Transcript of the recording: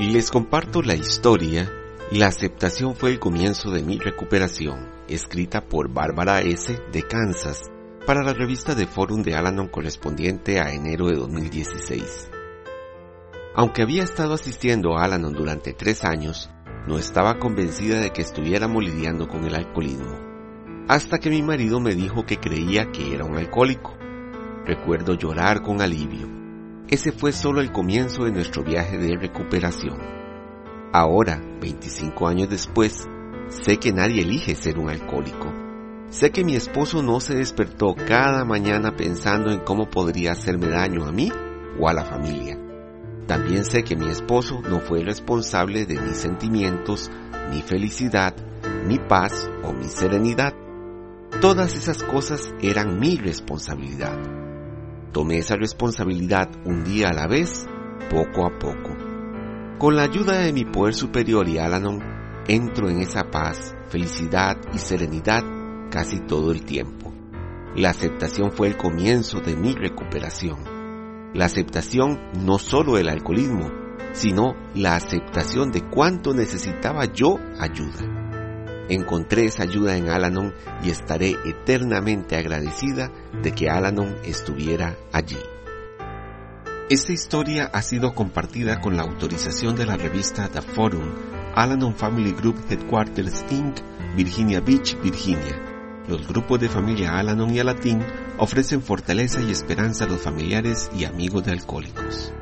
Les comparto la historia La aceptación fue el comienzo de mi recuperación, escrita por Bárbara S. de Kansas para la revista de Forum de Alanon correspondiente a enero de 2016. Aunque había estado asistiendo a Alanon durante tres años, no estaba convencida de que estuviéramos lidiando con el alcoholismo, hasta que mi marido me dijo que creía que era un alcohólico. Recuerdo llorar con alivio. Ese fue solo el comienzo de nuestro viaje de recuperación. Ahora, 25 años después, sé que nadie elige ser un alcohólico. Sé que mi esposo no se despertó cada mañana pensando en cómo podría hacerme daño a mí o a la familia. También sé que mi esposo no fue responsable de mis sentimientos, mi felicidad, mi paz o mi serenidad. Todas esas cosas eran mi responsabilidad. Tomé esa responsabilidad un día a la vez, poco a poco. Con la ayuda de mi poder superior y Alanon, entro en esa paz, felicidad y serenidad casi todo el tiempo. La aceptación fue el comienzo de mi recuperación. La aceptación no solo del alcoholismo, sino la aceptación de cuánto necesitaba yo ayuda. Encontré esa ayuda en Alanon y estaré eternamente agradecida de que Alanon estuviera allí. Esta historia ha sido compartida con la autorización de la revista The Forum, Alanon Family Group Headquarters Inc., Virginia Beach, Virginia. Los grupos de familia Alanon y Alatín ofrecen fortaleza y esperanza a los familiares y amigos de alcohólicos.